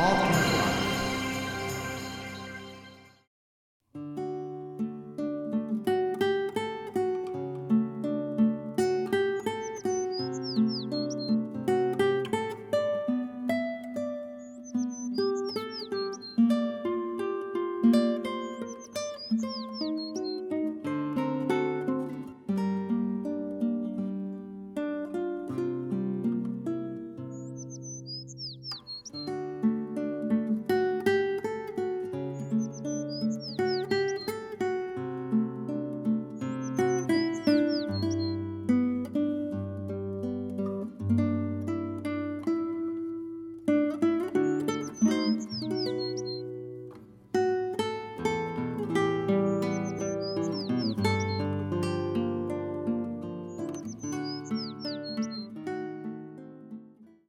Podcast.